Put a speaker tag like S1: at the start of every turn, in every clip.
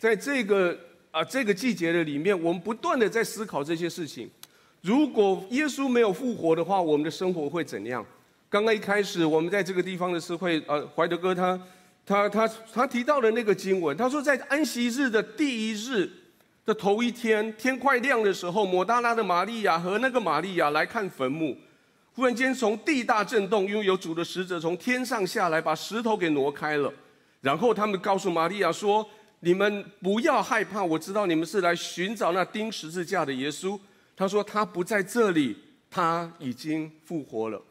S1: 在这个啊这个季节的里面，我们不断的在思考这些事情。如果耶稣没有复活的话，我们的生活会怎样？刚刚一开始，我们在这个地方的诗会，呃，怀德哥他他他他提到的那个经文，他说在安息日的第一日的头一天，天快亮的时候，抹大拉的玛利亚和那个玛利亚来看坟墓，忽然间从地大震动，因为有主的使者从天上下来，把石头给挪开了。然后他们告诉玛利亚说：“你们不要害怕，我知道你们是来寻找那钉十字架的耶稣。”他说：“他不在这里，他已经复活了。”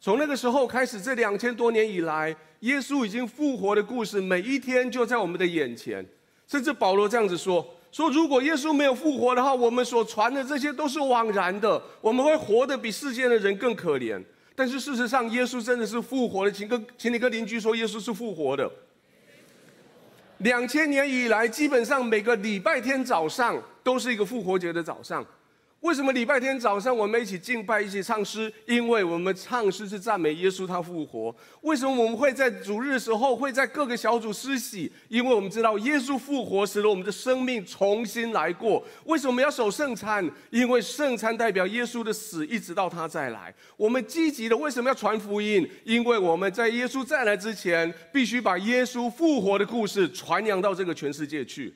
S1: 从那个时候开始，这两千多年以来，耶稣已经复活的故事，每一天就在我们的眼前。甚至保罗这样子说：“说如果耶稣没有复活的话，我们所传的这些都是枉然的，我们会活得比世间的人更可怜。但是事实上，耶稣真的是复活的。请跟，请你跟邻居说，耶稣是复活的。两千年以来，基本上每个礼拜天早上都是一个复活节的早上。”为什么礼拜天早上我们一起敬拜、一起唱诗？因为我们唱诗是赞美耶稣他复活。为什么我们会在主日的时候会在各个小组施洗？因为我们知道耶稣复活使得我们的生命重新来过。为什么要守圣餐？因为圣餐代表耶稣的死，一直到他再来。我们积极的为什么要传福音？因为我们在耶稣再来之前，必须把耶稣复活的故事传扬到这个全世界去。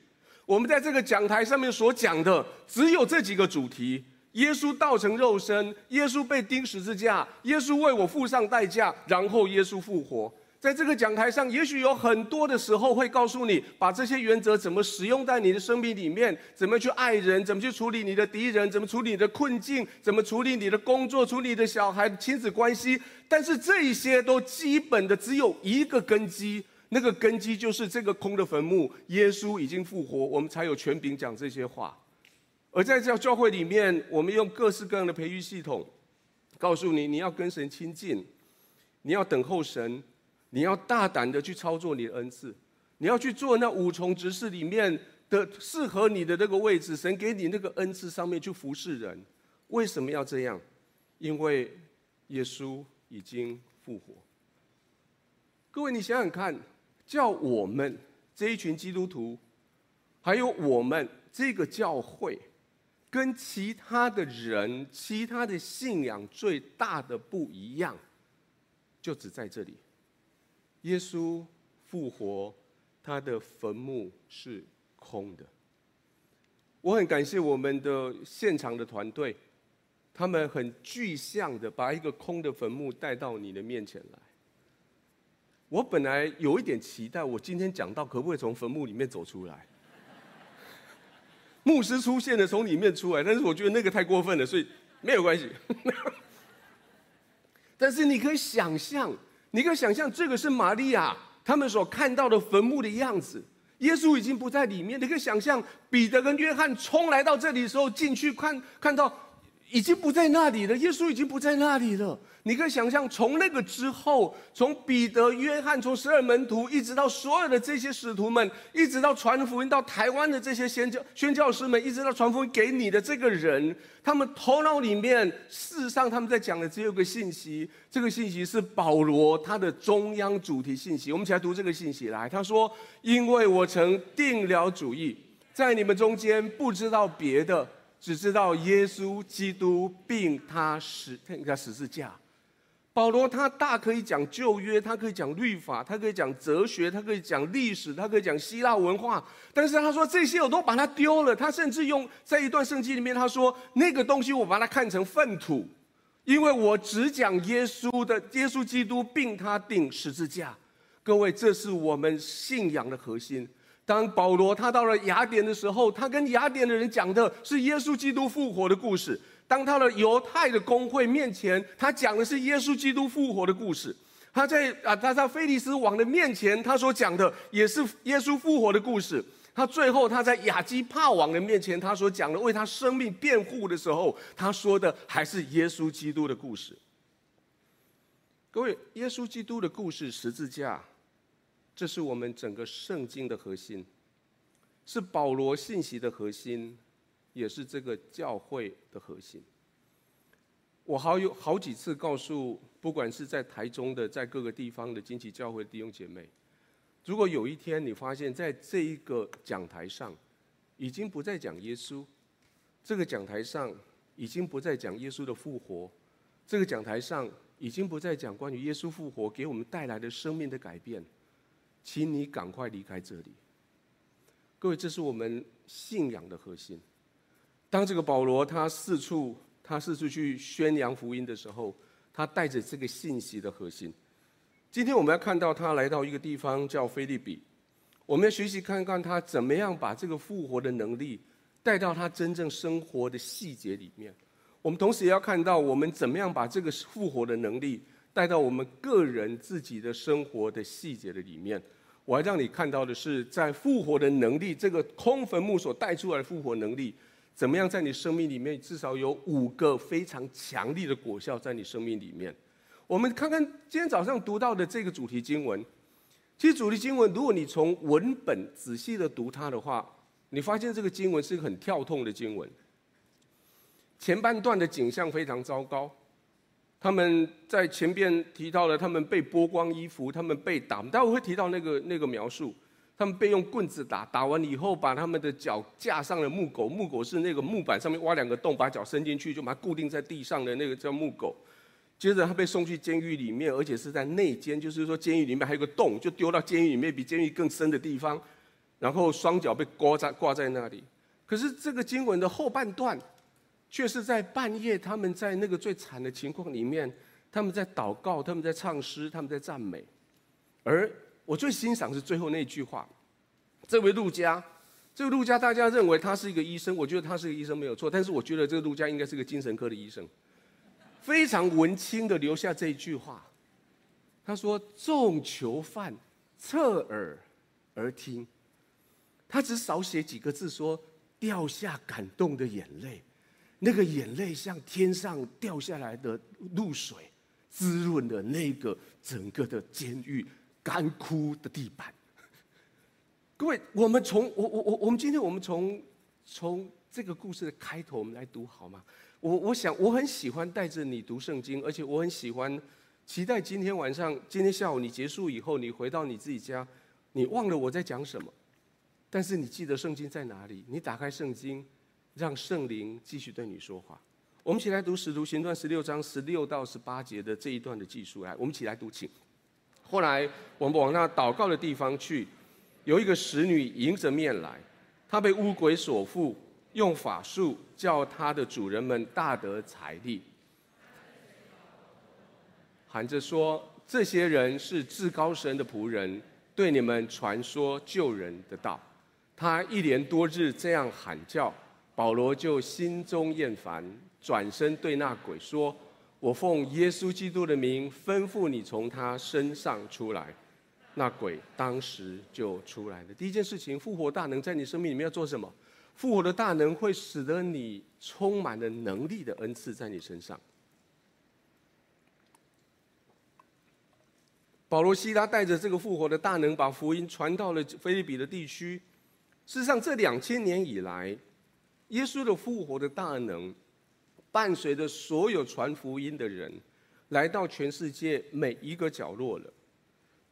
S1: 我们在这个讲台上面所讲的，只有这几个主题：耶稣道成肉身，耶稣被钉十字架，耶稣为我付上代价，然后耶稣复活。在这个讲台上，也许有很多的时候会告诉你，把这些原则怎么使用在你的生命里面，怎么去爱人，怎么去处理你的敌人，怎么处理你的困境，怎么处理你的工作，处理你的小孩亲子关系。但是这一些都基本的只有一个根基。那个根基就是这个空的坟墓，耶稣已经复活，我们才有权柄讲这些话。而在这教会里面，我们用各式各样的培育系统，告诉你，你要跟神亲近，你要等候神，你要大胆的去操作你的恩赐，你要去做那五重职事里面的适合你的那个位置，神给你那个恩赐上面去服侍人。为什么要这样？因为耶稣已经复活。各位，你想想看。叫我们这一群基督徒，还有我们这个教会，跟其他的人、其他的信仰最大的不一样，就只在这里：耶稣复活，他的坟墓是空的。我很感谢我们的现场的团队，他们很具象的把一个空的坟墓带到你的面前来。我本来有一点期待，我今天讲到可不可以从坟墓里面走出来？牧师出现了，从里面出来，但是我觉得那个太过分了，所以没有关系。但是你可以想象，你可以想象这个是玛利亚他们所看到的坟墓的样子，耶稣已经不在里面。你可以想象彼得跟约翰冲来到这里的时候，进去看看到已经不在那里了，耶稣已经不在那里了。你可以想象，从那个之后，从彼得、约翰，从十二门徒，一直到所有的这些使徒们，一直到传福音到台湾的这些宣教宣教师们，一直到传福音给你的这个人，他们头脑里面，事实上他们在讲的只有个信息，这个信息是保罗他的中央主题信息。我们起来读这个信息来，他说：“因为我曾定了主意，在你们中间不知道别的，只知道耶稣基督，并他死他十字架。”保罗他大可以讲旧约，他可以讲律法，他可以讲哲学，他可以讲历史，他可以讲希腊文化。但是他说这些我都把它丢了。他甚至用在一段圣经里面，他说那个东西我把它看成粪土，因为我只讲耶稣的耶稣基督，并他钉十字架。各位，这是我们信仰的核心。当保罗他到了雅典的时候，他跟雅典的人讲的是耶稣基督复活的故事。当他的犹太的公会面前，他讲的是耶稣基督复活的故事。他在啊，他在菲利斯王的面前，他所讲的也是耶稣复活的故事。他最后他在亚基帕王的面前，他所讲的为他生命辩护的时候，他说的还是耶稣基督的故事。各位，耶稣基督的故事，十字架，这是我们整个圣经的核心，是保罗信息的核心。也是这个教会的核心。我好有好几次告诉，不管是在台中的，在各个地方的惊奇教会弟兄姐妹，如果有一天你发现，在这一个讲台上，已经不再讲耶稣，这个讲台上已经不再讲耶稣的复活，这个讲台上已经不再讲关于耶稣复活给我们带来的生命的改变，请你赶快离开这里。各位，这是我们信仰的核心。当这个保罗他四处他四处去宣扬福音的时候，他带着这个信息的核心。今天我们要看到他来到一个地方叫腓立比，我们要学习看看他怎么样把这个复活的能力带到他真正生活的细节里面。我们同时也要看到我们怎么样把这个复活的能力带到我们个人自己的生活的细节的里面。我要让你看到的是，在复活的能力这个空坟墓所带出来的复活能力。怎么样在你生命里面至少有五个非常强力的果效在你生命里面？我们看看今天早上读到的这个主题经文。其实主题经文，如果你从文本仔细的读它的话，你发现这个经文是一个很跳痛的经文。前半段的景象非常糟糕，他们在前边提到了他们被剥光衣服，他们被打，待会会提到那个那个描述。他们被用棍子打，打完以后把他们的脚架上了木狗，木狗是那个木板上面挖两个洞，把脚伸进去就把它固定在地上的那个叫木狗。接着他被送去监狱里面，而且是在内监，就是说监狱里面还有个洞，就丢到监狱里面比监狱更深的地方，然后双脚被挂在挂在那里。可是这个经文的后半段，却是在半夜，他们在那个最惨的情况里面，他们在祷告，他们在唱诗，他们在赞美，而。我最欣赏是最后那句话，这位路加，这个路加，大家认为他是一个医生，我觉得他是一个医生没有错，但是我觉得这个路加应该是个精神科的医生，非常文青的留下这一句话，他说：“众囚犯侧耳而听。”他只少写几个字说：“掉下感动的眼泪，那个眼泪像天上掉下来的露水，滋润了那个整个的监狱。”干枯的地板。各位，我们从我我我我们今天我们从从这个故事的开头我们来读好吗？我我想我很喜欢带着你读圣经，而且我很喜欢期待今天晚上今天下午你结束以后，你回到你自己家，你忘了我在讲什么，但是你记得圣经在哪里？你打开圣经，让圣灵继续对你说话。我们一起来读《使徒行传》十六章十六到十八节的这一段的记述。来，我们一起来读，请。后来我们往那祷告的地方去，有一个使女迎着面来，她被乌鬼所附，用法术叫她的主人们大得财利，喊着说：这些人是至高神的仆人，对你们传说救人的道。她一连多日这样喊叫，保罗就心中厌烦，转身对那鬼说。我奉耶稣基督的名吩咐你从他身上出来，那鬼当时就出来了。第一件事情，复活大能在你生命里面要做什么？复活的大能会使得你充满了能力的恩赐在你身上。保罗、西拉带着这个复活的大能，把福音传到了腓立比的地区。事实上，这两千年以来，耶稣的复活的大能。伴随着所有传福音的人，来到全世界每一个角落了。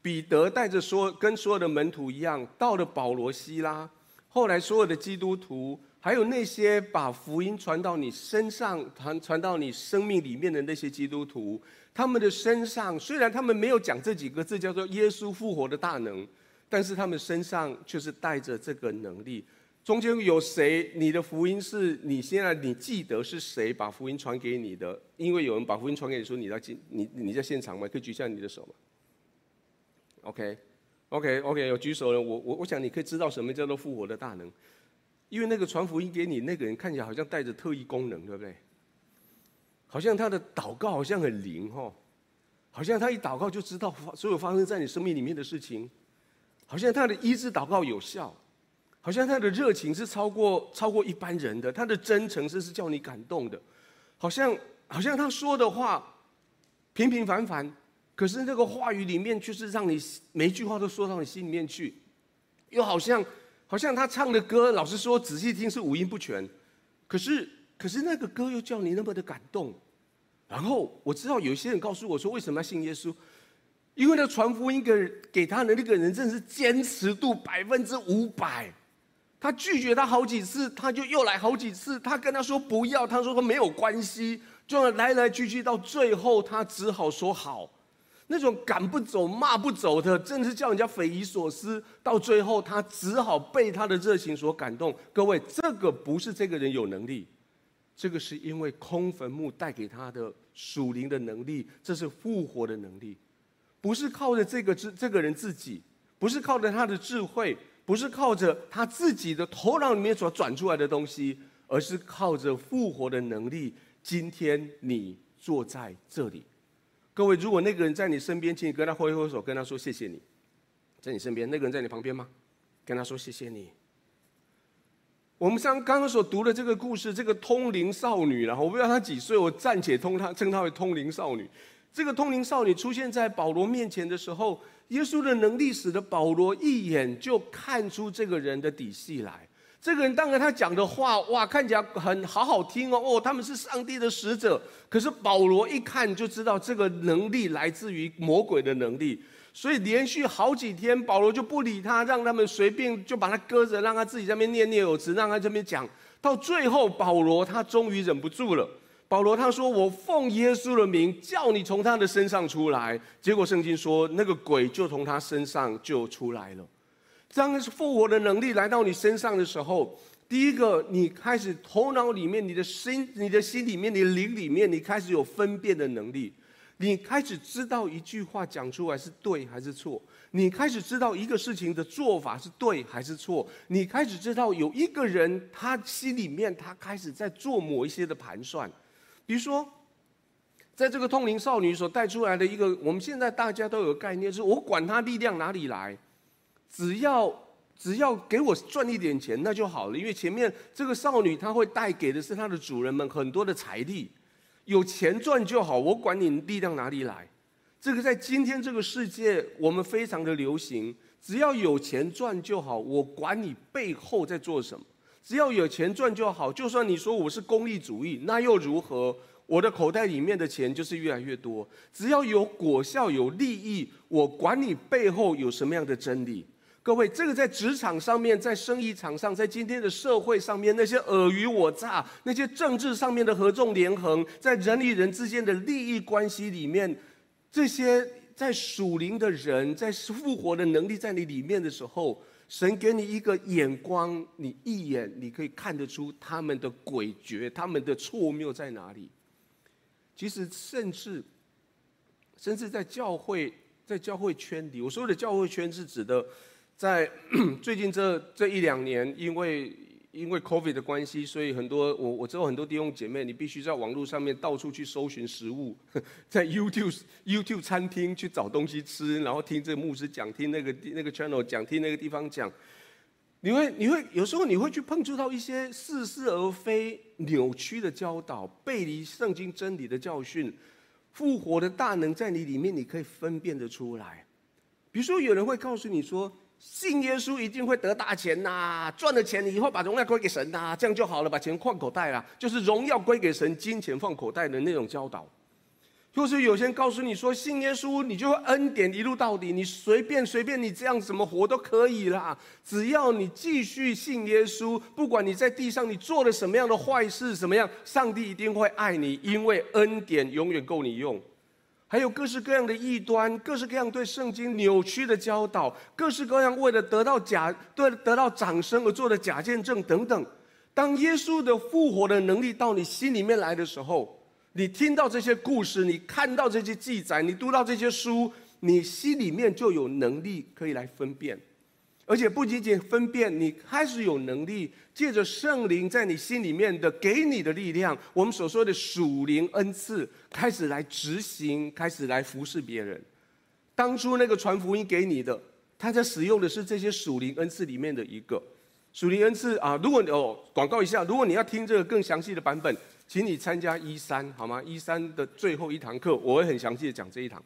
S1: 彼得带着说，跟所有的门徒一样，到了保罗、西拉。后来所有的基督徒，还有那些把福音传到你身上、传传到你生命里面的那些基督徒，他们的身上虽然他们没有讲这几个字，叫做耶稣复活的大能，但是他们身上却是带着这个能力。中间有谁？你的福音是你现在你记得是谁把福音传给你的？因为有人把福音传给你说，你在现你你在现场吗？可以举下你的手吗？OK，OK，OK，有举手了。我我我想你可以知道什么叫做复活的大能，因为那个传福音给你那个人看起来好像带着特异功能，对不对？好像他的祷告好像很灵哈，好像他一祷告就知道所有发生在你生命里面的事情，好像他的医治祷告有效。好像他的热情是超过超过一般人的，他的真诚是是叫你感动的，好像好像他说的话平平凡凡，可是那个话语里面却是让你每一句话都说到你心里面去，又好像好像他唱的歌，老实说仔细听是五音不全，可是可是那个歌又叫你那么的感动，然后我知道有些人告诉我说，为什么要信耶稣？因为那传福音给给他的那个人，真是坚持度百分之五百。他拒绝他好几次，他就又来好几次。他跟他说不要，他说他没有关系，就来来去去，到最后他只好说好。那种赶不走、骂不走的，真的是叫人家匪夷所思。到最后，他只好被他的热情所感动。各位，这个不是这个人有能力，这个是因为空坟墓带给他的属灵的能力，这是复活的能力，不是靠着这个这这个人自己，不是靠着他的智慧。不是靠着他自己的头脑里面所转出来的东西，而是靠着复活的能力。今天你坐在这里，各位，如果那个人在你身边，请你跟他挥挥手，跟他说谢谢你。在你身边，那个人在你旁边吗？跟他说谢谢你。我们刚刚刚所读的这个故事，这个通灵少女，然后我不知道她几岁，我暂且通她称她为通灵少女。这个通灵少女出现在保罗面前的时候。耶稣的能力使得保罗一眼就看出这个人的底细来。这个人当然他讲的话，哇，看起来很好好听哦，哦，他们是上帝的使者。可是保罗一看就知道这个能力来自于魔鬼的能力，所以连续好几天保罗就不理他，让他们随便就把他搁着，让他自己在那边念念有词，让他这边讲。到最后，保罗他终于忍不住了。保罗他说：“我奉耶稣的名叫你从他的身上出来。”结果圣经说，那个鬼就从他身上就出来了。当复活的能力来到你身上的时候，第一个，你开始头脑里面、你的心、你的心里面、你的灵里面，你开始有分辨的能力。你开始知道一句话讲出来是对还是错。你开始知道一个事情的做法是对还是错。你开始知道有一个人他心里面他开始在做某一些的盘算。比如说，在这个通灵少女所带出来的一个，我们现在大家都有概念，是我管她力量哪里来，只要只要给我赚一点钱，那就好了。因为前面这个少女她会带给的是她的主人们很多的财力，有钱赚就好，我管你力量哪里来。这个在今天这个世界，我们非常的流行，只要有钱赚就好，我管你背后在做什么。只要有钱赚就好，就算你说我是功利主义，那又如何？我的口袋里面的钱就是越来越多。只要有果效、有利益，我管你背后有什么样的真理。各位，这个在职场上面，在生意场上，在今天的社会上面，那些尔虞我诈，那些政治上面的合纵连横，在人与人之间的利益关系里面，这些在属灵的人，在复活的能力在你里面的时候。神给你一个眼光，你一眼你可以看得出他们的诡谲，他们的错谬在哪里。其实，甚至，甚至在教会，在教会圈里，我说的教会圈是指的，在 最近这这一两年，因为。因为 COVID 的关系，所以很多我我知道很多弟兄姐妹，你必须在网络上面到处去搜寻食物，在 YouTube YouTube 餐厅去找东西吃，然后听这个牧师讲，听那个那个 channel 讲，听那个地方讲，你会你会有时候你会去碰触到一些似是而非、扭曲的教导，背离圣经真理的教训，复活的大能在你里面，你可以分辨得出来。比如说，有人会告诉你说。信耶稣一定会得大钱呐、赚了钱你以后把荣耀归给神呐、这样就好了，把钱放口袋啦，就是荣耀归给神，金钱放口袋的那种教导。或是有些人告诉你说，信耶稣你就会恩典一路到底，你随便随便你这样怎么活都可以啦，只要你继续信耶稣，不管你在地上你做了什么样的坏事，什么样，上帝一定会爱你，因为恩典永远够你用。还有各式各样的异端，各式各样对圣经扭曲的教导，各式各样为了得到假，对得到掌声而做的假见证等等。当耶稣的复活的能力到你心里面来的时候，你听到这些故事，你看到这些记载，你读到这些书，你心里面就有能力可以来分辨。而且不仅仅分辨，你开始有能力借着圣灵在你心里面的给你的力量，我们所说的属灵恩赐，开始来执行，开始来服侍别人。当初那个传福音给你的，他在使用的是这些属灵恩赐里面的一个属灵恩赐啊。如果你哦，广告一下，如果你要听这个更详细的版本，请你参加一三好吗？一三的最后一堂课，我会很详细的讲这一堂。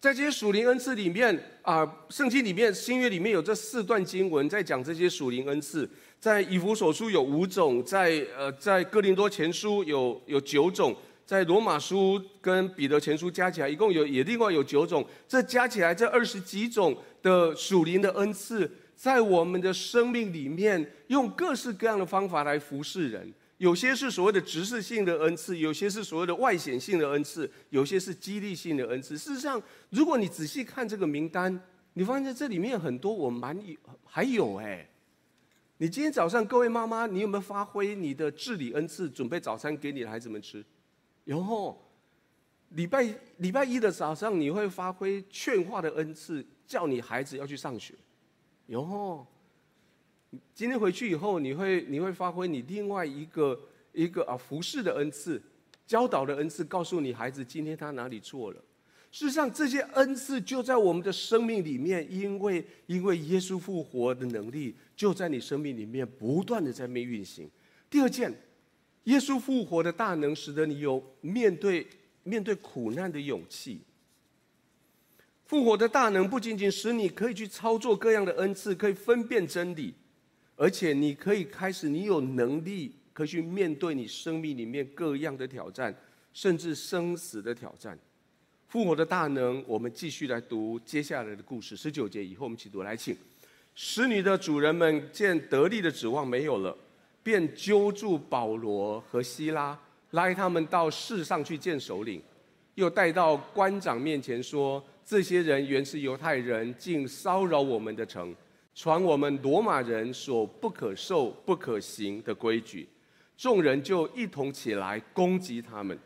S1: 在这些属灵恩赐里面啊，圣经里面新约里面有这四段经文在讲这些属灵恩赐。在以弗所书有五种，在呃在哥林多前书有有九种，在罗马书跟彼得前书加起来，一共有也另外有九种。这加起来这二十几种的属灵的恩赐，在我们的生命里面，用各式各样的方法来服侍人。有些是所谓的直视性的恩赐，有些是所谓的外显性的恩赐，有些是激励性的恩赐。事实上，如果你仔细看这个名单，你发现这里面很多我蛮有还有哎。你今天早上各位妈妈，你有没有发挥你的治理恩赐，准备早餐给你的孩子们吃？然后。礼拜礼拜一的早上，你会发挥劝化的恩赐，叫你孩子要去上学？然后。今天回去以后，你会你会发挥你另外一个一个啊服侍的恩赐，教导的恩赐，告诉你孩子今天他哪里错了。事实上，这些恩赐就在我们的生命里面，因为因为耶稣复活的能力就在你生命里面不断的在面运行。第二件，耶稣复活的大能使得你有面对面对苦难的勇气。复活的大能不仅仅使你可以去操作各样的恩赐，可以分辨真理。而且你可以开始，你有能力可去面对你生命里面各样的挑战，甚至生死的挑战。复活的大能，我们继续来读接下来的故事。十九节以后，我们一起读来，请。使女的主人们见得力的指望没有了，便揪住保罗和希拉，拉他们到市上去见首领，又带到官长面前说：这些人原是犹太人，竟骚扰我们的城。传我们罗马人所不可受、不可行的规矩，众人就一同起来攻击他们。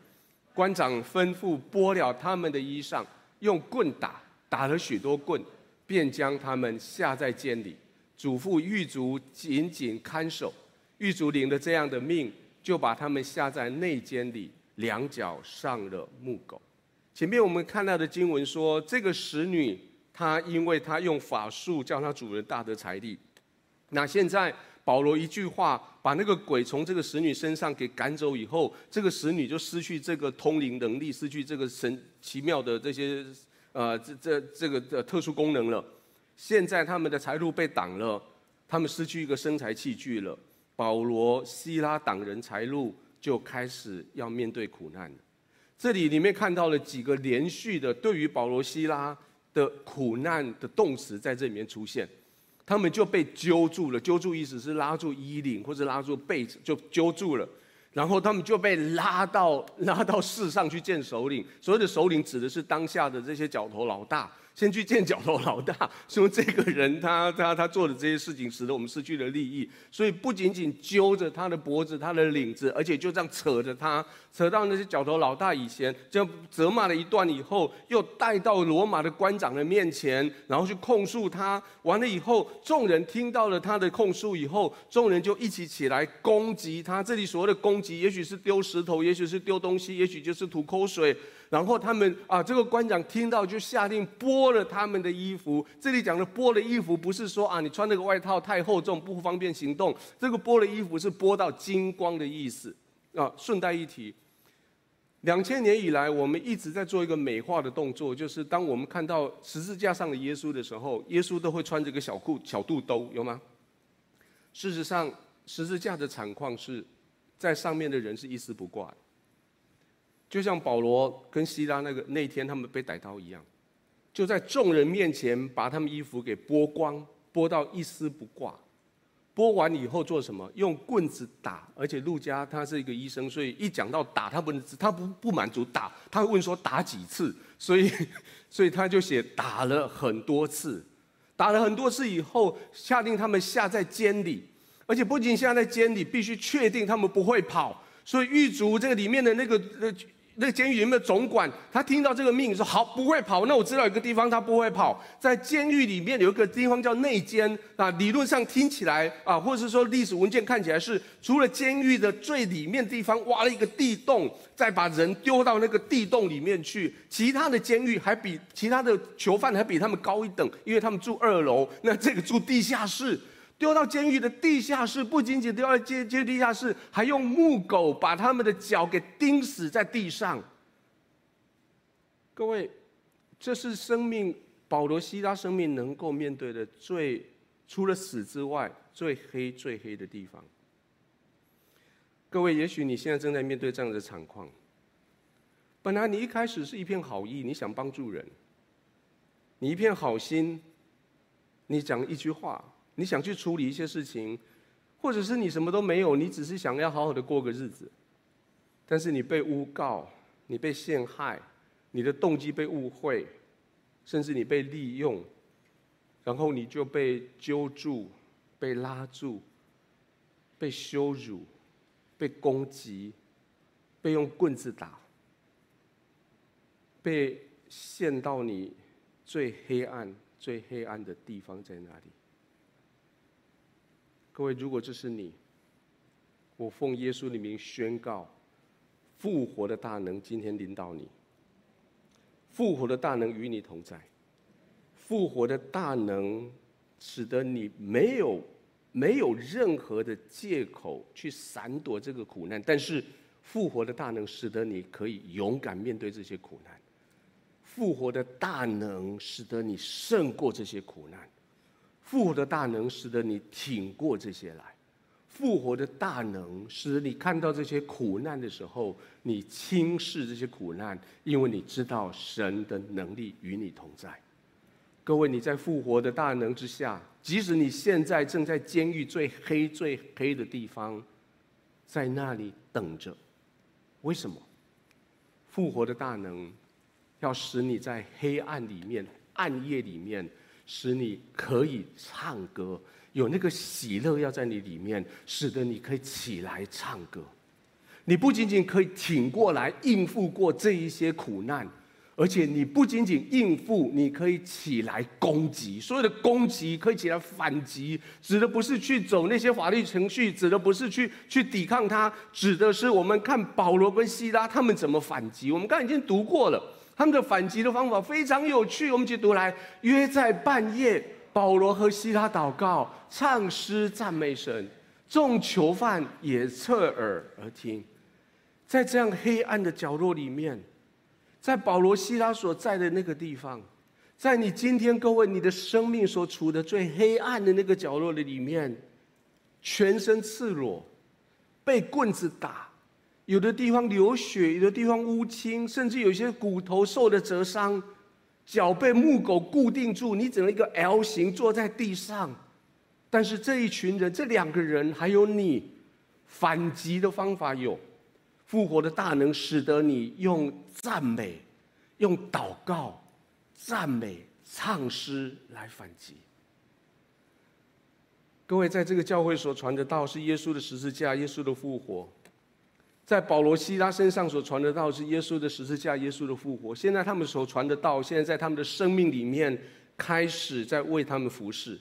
S1: 官长吩咐剥了他们的衣裳，用棍打，打了许多棍，便将他们下在监里，嘱咐狱卒紧紧看守。狱卒领了这样的命，就把他们下在内监里，两脚上了木狗。前面我们看到的经文说，这个使女。他因为他用法术叫他主人大得财力，那现在保罗一句话把那个鬼从这个使女身上给赶走以后，这个使女就失去这个通灵能力，失去这个神奇妙的这些呃这这这个的特殊功能了。现在他们的财路被挡了，他们失去一个生财器具了。保罗、希拉挡人财路，就开始要面对苦难。这里里面看到了几个连续的对于保罗、希拉。的苦难的动词在这里面出现，他们就被揪住了。揪住意思是拉住衣领或者拉住被子，就揪住了。然后他们就被拉到拉到市上去见首领。所谓的首领指的是当下的这些角头老大。先去见角头老大，说这个人他他他做的这些事情，使得我们失去了利益，所以不仅仅揪着他的脖子、他的领子，而且就这样扯着他，扯到那些角头老大以前，就责骂了一段以后，又带到罗马的官长的面前，然后去控诉他。完了以后，众人听到了他的控诉以后，众人就一起起来攻击他。这里所谓的攻击，也许是丢石头，也许是丢东西，也许就是吐口水。然后他们啊，这个官长听到就下令剥了他们的衣服。这里讲的剥了衣服，不是说啊你穿那个外套太厚重不方便行动。这个剥了衣服是剥到精光的意思啊。顺带一提，两千年以来，我们一直在做一个美化的动作，就是当我们看到十字架上的耶稣的时候，耶稣都会穿着个小裤小肚兜，有吗？事实上，十字架的惨况是在上面的人是一丝不挂的。就像保罗跟希拉那个那天他们被逮到一样，就在众人面前把他们衣服给剥光，剥到一丝不挂。剥完以后做什么？用棍子打。而且路家他是一个医生，所以一讲到打，他不能他不不满足打，他会问说打几次？所以所以他就写打了很多次。打了很多次以后，下令他们下在监里，而且不仅下在监里，必须确定他们不会跑。所以狱卒这个里面的那个呃。那监狱里面的总管，他听到这个命令说：“好，不会跑。”那我知道有个地方他不会跑，在监狱里面有一个地方叫内监啊。理论上听起来啊，或者是说历史文件看起来是，除了监狱的最里面地方挖了一个地洞，再把人丢到那个地洞里面去。其他的监狱还比其他的囚犯还比他们高一等，因为他们住二楼，那这个住地下室。丢到监狱的地下室，不仅仅丢到监监地下室，还用木狗把他们的脚给钉死在地上。各位，这是生命保罗西拉生命能够面对的最除了死之外最黑最黑的地方。各位，也许你现在正在面对这样的惨况，本来你一开始是一片好意，你想帮助人，你一片好心，你讲一句话，你想去处理一些事情，或者是你什么都没有，你只是想要好好的过个日子，但是你被诬告，你被陷害，你的动机被误会，甚至你被利用，然后你就被揪住，被拉住，被羞辱，被攻击，被用棍子打。被陷到你最黑暗、最黑暗的地方在哪里？各位，如果这是你，我奉耶稣的名宣告，复活的大能今天领导你，复活的大能与你同在，复活的大能使得你没有没有任何的借口去闪躲这个苦难，但是复活的大能使得你可以勇敢面对这些苦难。复活的大能使得你胜过这些苦难，复活的大能使得你挺过这些来，复活的大能使你看到这些苦难的时候，你轻视这些苦难，因为你知道神的能力与你同在。各位，你在复活的大能之下，即使你现在正在监狱最黑最黑的地方，在那里等着，为什么？复活的大能。要使你在黑暗里面、暗夜里面，使你可以唱歌，有那个喜乐要在你里面，使得你可以起来唱歌。你不仅仅可以挺过来应付过这一些苦难。而且你不仅仅应付，你可以起来攻击。所有的攻击可以起来反击，指的不是去走那些法律程序，指的不是去去抵抗它，指的是我们看保罗跟希拉他们怎么反击。我们刚才已经读过了，他们的反击的方法非常有趣。我们去读来，约在半夜，保罗和西拉祷告，唱诗赞美神，众囚犯也侧耳而听，在这样黑暗的角落里面。在保罗、西拉所在的那个地方，在你今天各位你的生命所处的最黑暗的那个角落的里面，全身赤裸，被棍子打，有的地方流血，有的地方乌青，甚至有些骨头受了折伤，脚被木狗固定住，你只能一个 L 型坐在地上。但是这一群人，这两个人还有你，反击的方法有。复活的大能使得你用赞美、用祷告、赞美、唱诗来反击。各位，在这个教会所传的道是耶稣的十字架、耶稣的复活；在保罗、西拉身上所传的道是耶稣的十字架、耶稣的复活。现在他们所传的道，现在在他们的生命里面开始在为他们服侍。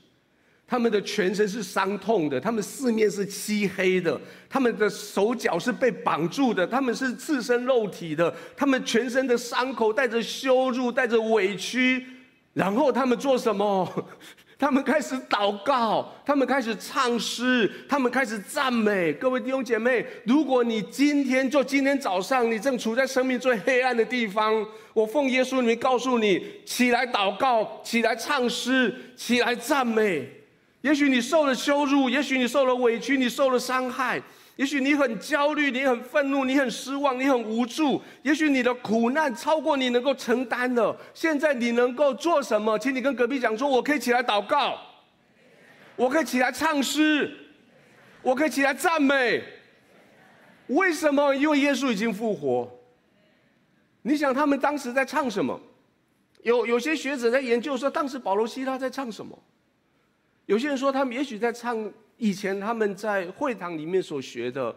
S1: 他们的全身是伤痛的，他们四面是漆黑的，他们的手脚是被绑住的，他们是赤身肉体的，他们全身的伤口带着羞辱，带着委屈，然后他们做什么？他们开始祷告，他们开始唱诗，他们开始赞美。各位弟兄姐妹，如果你今天就今天早上，你正处在生命最黑暗的地方，我奉耶稣名告诉你：起来祷告，起来唱诗，起来赞美。也许你受了羞辱，也许你受了委屈，你受了伤害，也许你很焦虑，你很愤怒，你很失望，你很无助。也许你的苦难超过你能够承担的。现在你能够做什么？请你跟隔壁讲说：“我可以起来祷告，我可以起来唱诗，我可以起来赞美。”为什么？因为耶稣已经复活。你想他们当时在唱什么？有有些学者在研究说，当时保罗、西拉在唱什么？有些人说，他们也许在唱以前他们在会堂里面所学的，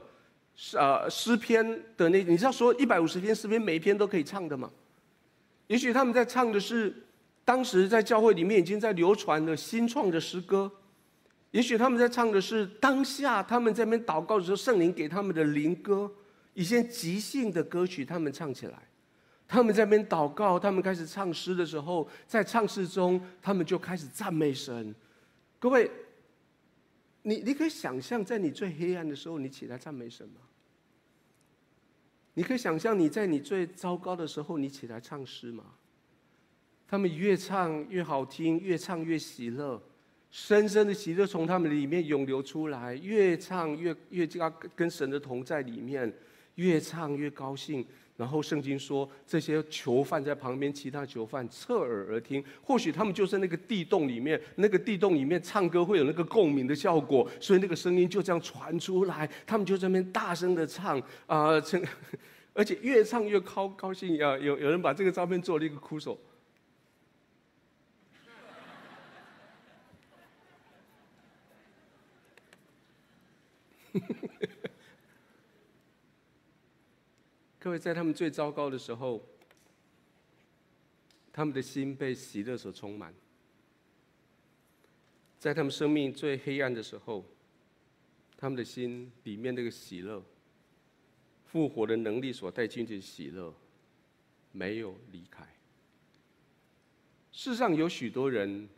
S1: 呃，诗篇的那，你知道说一百五十篇诗篇每一篇都可以唱的吗？也许他们在唱的是当时在教会里面已经在流传的新创的诗歌，也许他们在唱的是当下他们在那边祷告的时候圣灵给他们的灵歌，一些即兴的歌曲他们唱起来，他们在那边祷告，他们开始唱诗的时候，在唱诗中他们就开始赞美神。各位，你你可以想象，在你最黑暗的时候，你起来赞美神吗？你可以想象你在你最糟糕的时候，你起来唱诗吗？他们越唱越好听，越唱越喜乐，深深的喜乐从他们里面涌流出来，越唱越越加跟神的同在里面，越唱越高兴。然后圣经说，这些囚犯在旁边，其他囚犯侧耳而听。或许他们就是那个地洞里面，那个地洞里面唱歌会有那个共鸣的效果，所以那个声音就这样传出来。他们就在那边大声的唱啊，而且越唱越高高兴啊。有有人把这个照片做了一个哭手。各位，在他们最糟糕的时候，他们的心被喜乐所充满；在他们生命最黑暗的时候，他们的心里面那个喜乐、复活的能力所带进去的喜乐，没有离开。世上有许多人，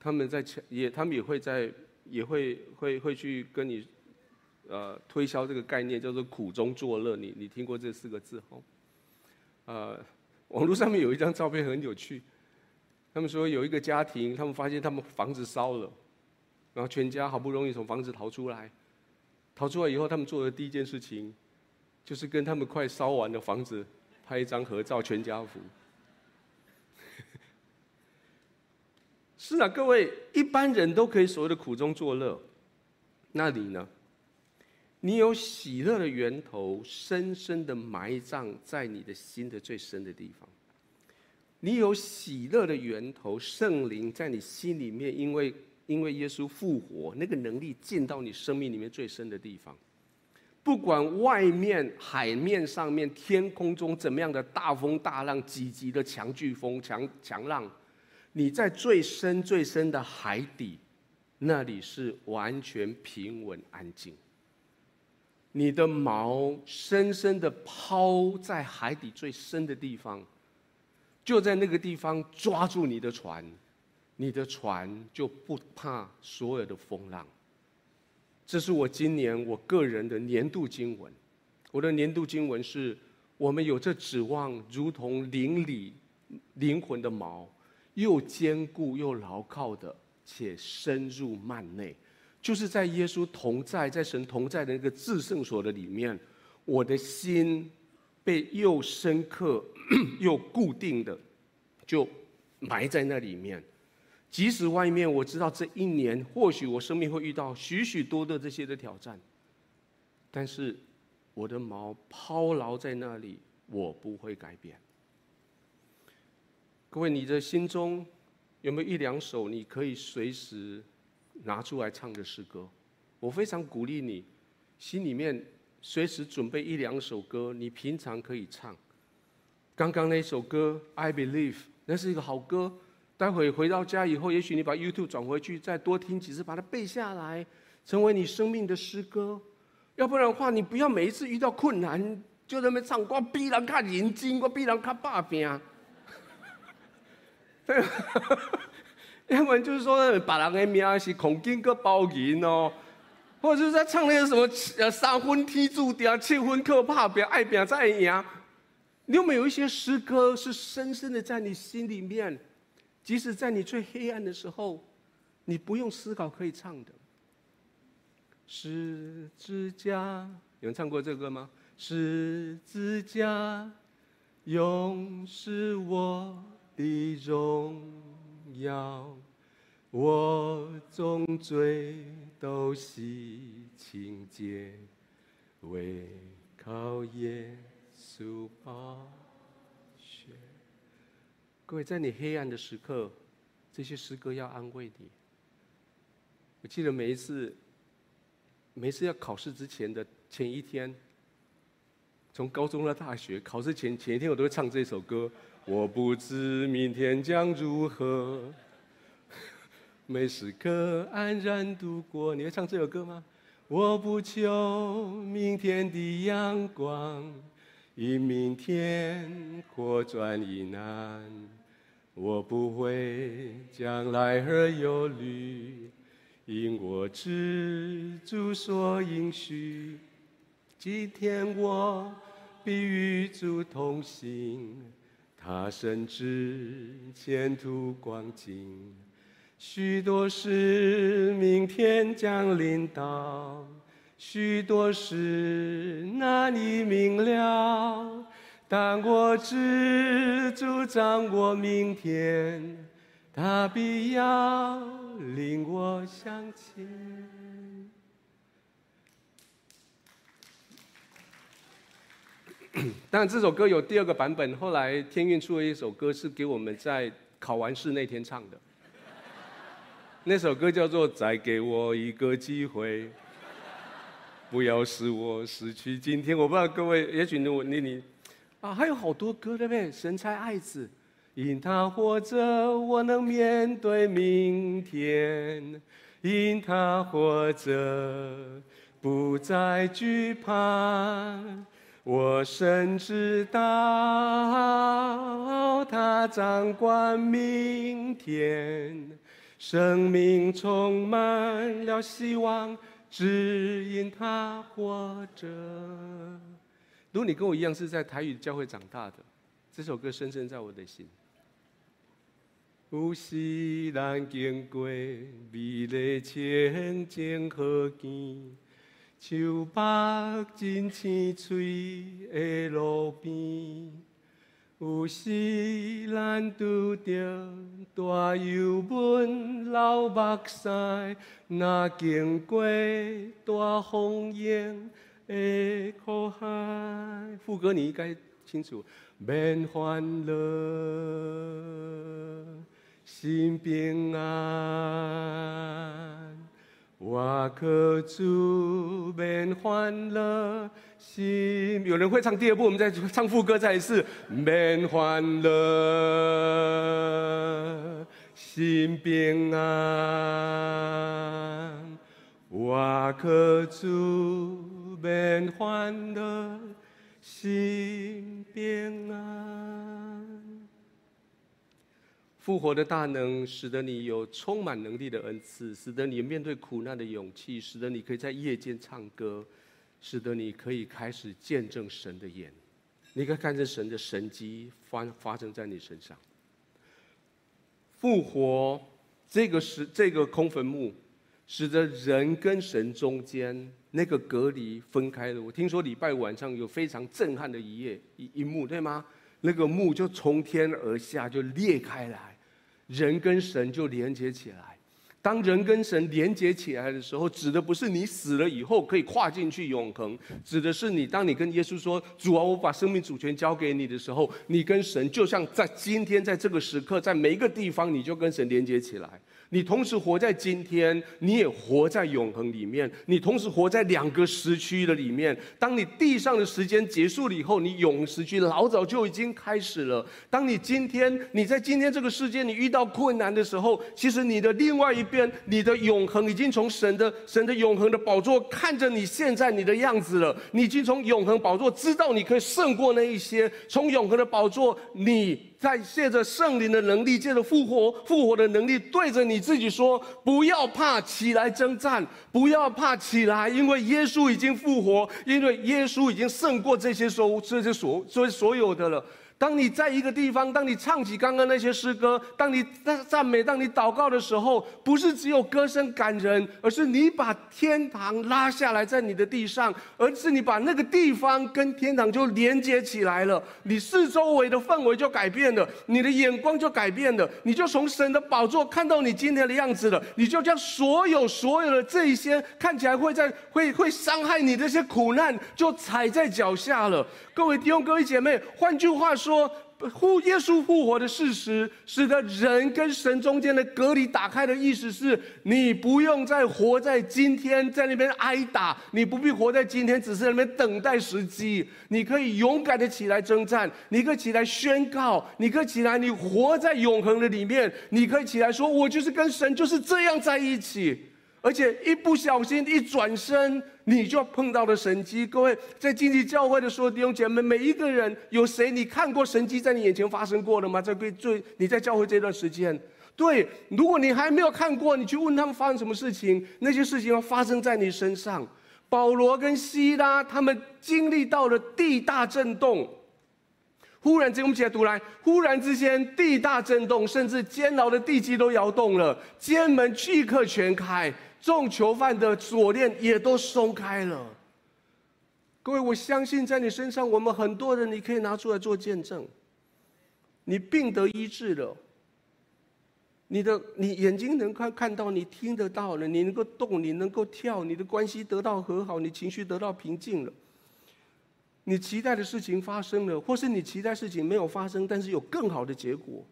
S1: 他们在也，他们也会在，也会会会去跟你。呃，推销这个概念叫做“苦中作乐”，你你听过这四个字哦？呃，网络上面有一张照片很有趣，他们说有一个家庭，他们发现他们房子烧了，然后全家好不容易从房子逃出来，逃出来以后，他们做的第一件事情，就是跟他们快烧完的房子拍一张合照，全家福。是啊，各位一般人都可以所谓的苦中作乐，那你呢？你有喜乐的源头，深深的埋葬在你的心的最深的地方。你有喜乐的源头，圣灵在你心里面，因为因为耶稣复活，那个能力进到你生命里面最深的地方。不管外面海面上面、天空中怎么样的大风大浪、几级的强飓风、强强浪，你在最深最深的海底，那里是完全平稳安静。你的锚深深的抛在海底最深的地方，就在那个地方抓住你的船，你的船就不怕所有的风浪。这是我今年我个人的年度经文。我的年度经文是：我们有这指望，如同灵里灵魂的锚，又坚固又牢靠的，且深入幔内。就是在耶稣同在，在神同在的那个至圣所的里面，我的心被又深刻 又固定的就埋在那里面。即使外面我知道这一年或许我生命会遇到许许多多这些的挑战，但是我的锚抛牢在那里，我不会改变。各位，你的心中有没有一两首你可以随时拿出来唱的诗歌，我非常鼓励你，心里面随时准备一两首歌，你平常可以唱。刚刚那首歌《I Believe》，那是一个好歌。待会回到家以后，也许你把 YouTube 转回去，再多听几次，把它背下来，成为你生命的诗歌。要不然的话，你不要每一次遇到困难就那边唱。我必然看眼睛，我比人较打拼。对。要不然就是说，把人的名是孔金个包银哦，或者是在唱那个什么呃三分天注定，七分靠打拼，爱表再赢。你有没有一些诗歌是深深的在你心里面，即使在你最黑暗的时候，你不用思考可以唱的？十字架，有人唱过这个歌吗？十字架，永是我的荣耀，我众罪都洗清洁，唯靠耶稣宝血。各位，在你黑暗的时刻，这些诗歌要安慰你。我记得每一次，每一次要考试之前的前一天，从高中到大学考试前前一天，我都会唱这首歌。我不知明天将如何，每时刻安然度过。你会唱这首歌吗？我不求明天的阳光，因明天或转已难。我不为将来而忧虑，因我知主所应许。今天我必与主同行。他深知前途光景，许多事明天将临到，许多事难以明了，但我知主掌握明天，他必要领我向前。但，这首歌有第二个版本，后来天韵出了一首歌，是给我们在考完试那天唱的。那首歌叫做《再给我一个机会》。不要使我失去今天。我不知道各位，也许你你你，啊，还有好多歌对不对？神差爱子，因他活着，我能面对明天；因他活着，不再惧怕。我深知道他掌管明天，生命充满了希望。只因他活着。如果你跟我一样是在台语教会长大的，这首歌深深在我的心。有时咱经过美丽清净河边，像北真青翠的路边。有时咱拄着大油门、流目屎，若经过大风涌的苦海。副歌你应该清楚，免烦恼，心平安。我可主免欢乐心，有人会唱第二部，我们再唱副歌再一次。免欢乐心平安，我可主免欢乐心平安。复活的大能，使得你有充满能力的恩赐，使得你面对苦难的勇气，使得你可以在夜间唱歌，使得你可以开始见证神的眼，你可以看见神的神迹发发生在你身上。复活这个是这个空坟墓，使得人跟神中间那个隔离分开了。我听说礼拜晚上有非常震撼的一夜一一幕，对吗？那个幕就从天而下就裂开来。人跟神就连接起来。当人跟神连接起来的时候，指的不是你死了以后可以跨进去永恒，指的是你当你跟耶稣说：“主啊，我把生命主权交给你的时候，你跟神就像在今天在这个时刻，在每一个地方，你就跟神连接起来。”你同时活在今天，你也活在永恒里面。你同时活在两个时区的里面。当你地上的时间结束了以后，你永恒时区老早就已经开始了。当你今天你在今天这个世界你遇到困难的时候，其实你的另外一边，你的永恒已经从神的神的永恒的宝座看着你现在你的样子了。你已经从永恒宝座知道你可以胜过那一些。从永恒的宝座，你。在借着圣灵的能力，借着复活复活的能力，对着你自己说：不要怕，起来征战；不要怕，起来，因为耶稣已经复活，因为耶稣已经胜过这些所这些所所所有的了。当你在一个地方，当你唱起刚刚那些诗歌，当你赞赞美，当你祷告的时候，不是只有歌声感人，而是你把天堂拉下来在你的地上，而是你把那个地方跟天堂就连接起来了。你四周围的氛围就改变了，你的眼光就改变了，你就从神的宝座看到你今天的样子了。你就将所有所有的这一些看起来会在会会伤害你这些苦难，就踩在脚下了。各位弟兄、各位姐妹，换句话说，说复耶稣复活的事实，使得人跟神中间的隔离打开的意思是，你不用再活在今天，在那边挨打，你不必活在今天，只是那边等待时机。你可以勇敢的起来征战，你可以起来宣告，你可以起来，你活在永恒的里面，你可以起来说，我就是跟神就是这样在一起。而且一不小心一转身，你就碰到了神迹。各位在经济教会的时候，弟兄姐妹，每一个人有谁你看过神迹在你眼前发生过的吗？在最你在教会这段时间，对，如果你还没有看过，你去问他们发生什么事情，那些事情要发生在你身上。保罗跟希拉他们经历到了地大震动。忽然间，我们起来读来，忽然之间地大震动，甚至监牢的地基都摇动了，监门立刻全开。众囚犯的锁链也都松开了。各位，我相信在你身上，我们很多人，你可以拿出来做见证。你病得医治了，你的你眼睛能看看到，你听得到了，你能够动，你能够跳，你的关系得到和好，你情绪得到平静了。你期待的事情发生了，或是你期待事情没有发生，但是有更好的结果。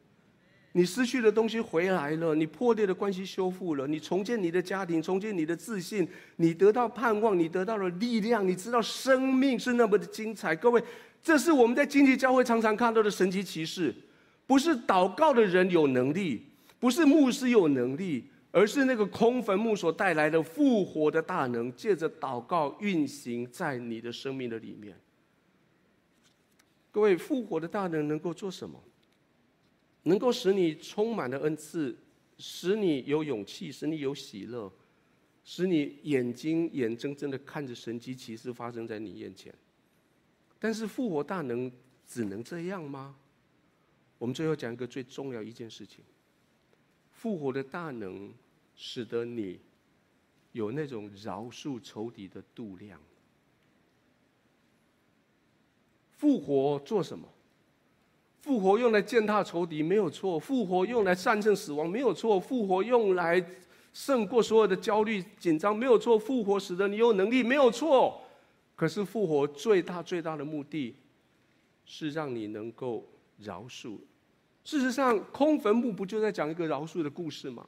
S1: 你失去的东西回来了，你破裂的关系修复了，你重建你的家庭，重建你的自信，你得到盼望，你得到了力量，你知道生命是那么的精彩。各位，这是我们在经济教会常常看到的神奇奇事，不是祷告的人有能力，不是牧师有能力，而是那个空坟墓所带来的复活的大能，借着祷告运行在你的生命的里面。各位，复活的大能能够做什么？能够使你充满了恩赐，使你有勇气，使你有喜乐，使你眼睛眼睁睁的看着神迹奇事发生在你眼前。但是复活大能只能这样吗？我们最后讲一个最重要一件事情：复活的大能使得你有那种饶恕仇敌的度量。复活做什么？复活用来践踏仇敌没有错，复活用来战胜死亡没有错，复活用来胜过所有的焦虑紧张没有错，复活使得你有能力没有错。可是复活最大最大的目的，是让你能够饶恕。事实上，空坟墓不就在讲一个饶恕的故事吗？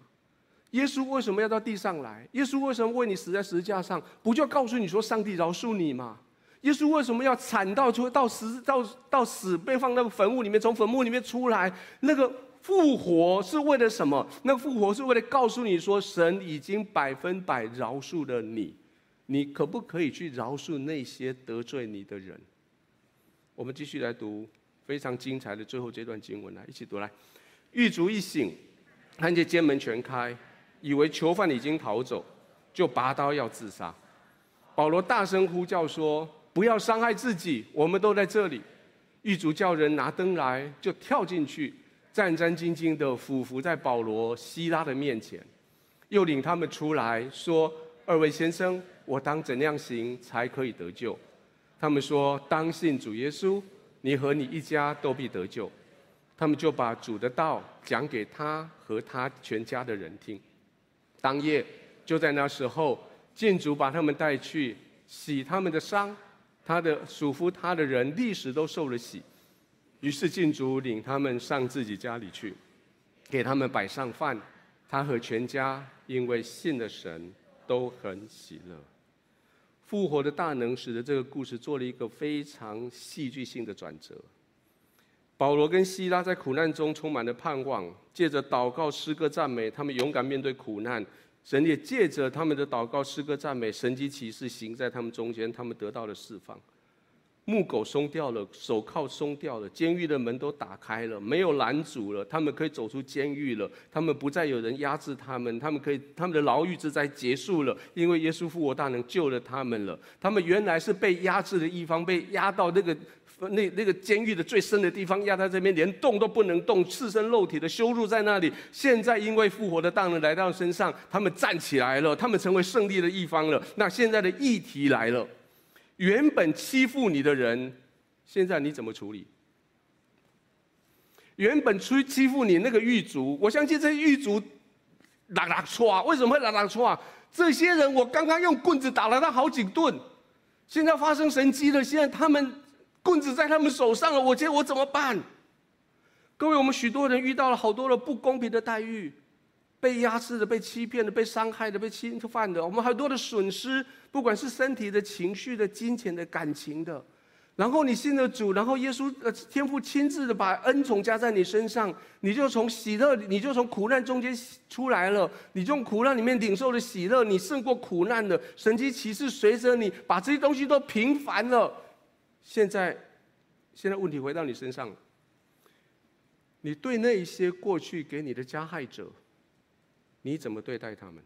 S1: 耶稣为什么要到地上来？耶稣为什么为你死在十字架上？不就告诉你说上帝饶恕你吗？耶稣为什么要惨到出到死到到死被放那个坟墓里面，从坟墓里面出来？那个复活是为了什么？那个复活是为了告诉你说，神已经百分百饶恕了你，你可不可以去饶恕那些得罪你的人？我们继续来读非常精彩的最后这段经文来，一起读来。狱卒一醒，看见监门全开，以为囚犯已经逃走，就拔刀要自杀。保罗大声呼叫说。不要伤害自己，我们都在这里。狱卒叫人拿灯来，就跳进去，战战兢兢地俯伏在保罗、西拉的面前，又领他们出来，说：“二位先生，我当怎样行才可以得救？”他们说：“当信主耶稣，你和你一家都必得救。”他们就把主的道讲给他和他全家的人听。当夜就在那时候，建筑把他们带去洗他们的伤。他的属乎他的人历时都受了洗，于是禁足领他们上自己家里去，给他们摆上饭。他和全家因为信了神，都很喜乐。复活的大能使得这个故事做了一个非常戏剧性的转折。保罗跟希拉在苦难中充满了盼望，借着祷告、诗歌、赞美，他们勇敢面对苦难。神也借着他们的祷告、诗歌、赞美、神迹奇事行在他们中间，他们得到了释放。木狗松掉了，手铐松掉了，监狱的门都打开了，没有拦阻了，他们可以走出监狱了。他们不再有人压制他们，他们可以，他们的牢狱之灾结束了，因为耶稣复活大能救了他们了。他们原来是被压制的一方，被压到那个。那那个监狱的最深的地方，压在这边，连动都不能动，赤身露体的羞辱在那里。现在因为复活的大能来到身上，他们站起来了，他们成为胜利的一方了。那现在的议题来了，原本欺负你的人，现在你怎么处理？原本欺欺负你那个狱卒，我相信这狱卒，拉拉错啊，为什么会拉拉错啊？这些人我刚刚用棍子打了他好几顿，现在发生神迹了，现在他们。棍子在他们手上了，我觉得我怎么办？各位，我们许多人遇到了好多的不公平的待遇，被压制的、被欺骗的、被伤害的、被侵犯的，我们很多的损失，不管是身体的、情绪的、金钱的、感情的。然后你信了主，然后耶稣呃天父亲自的把恩宠加在你身上，你就从喜乐，你就从苦难中间出来了，你从苦难里面领受了喜乐，你胜过苦难的神迹奇事随着你，把这些东西都平凡了。现在，现在问题回到你身上了。你对那一些过去给你的加害者，你怎么对待他们？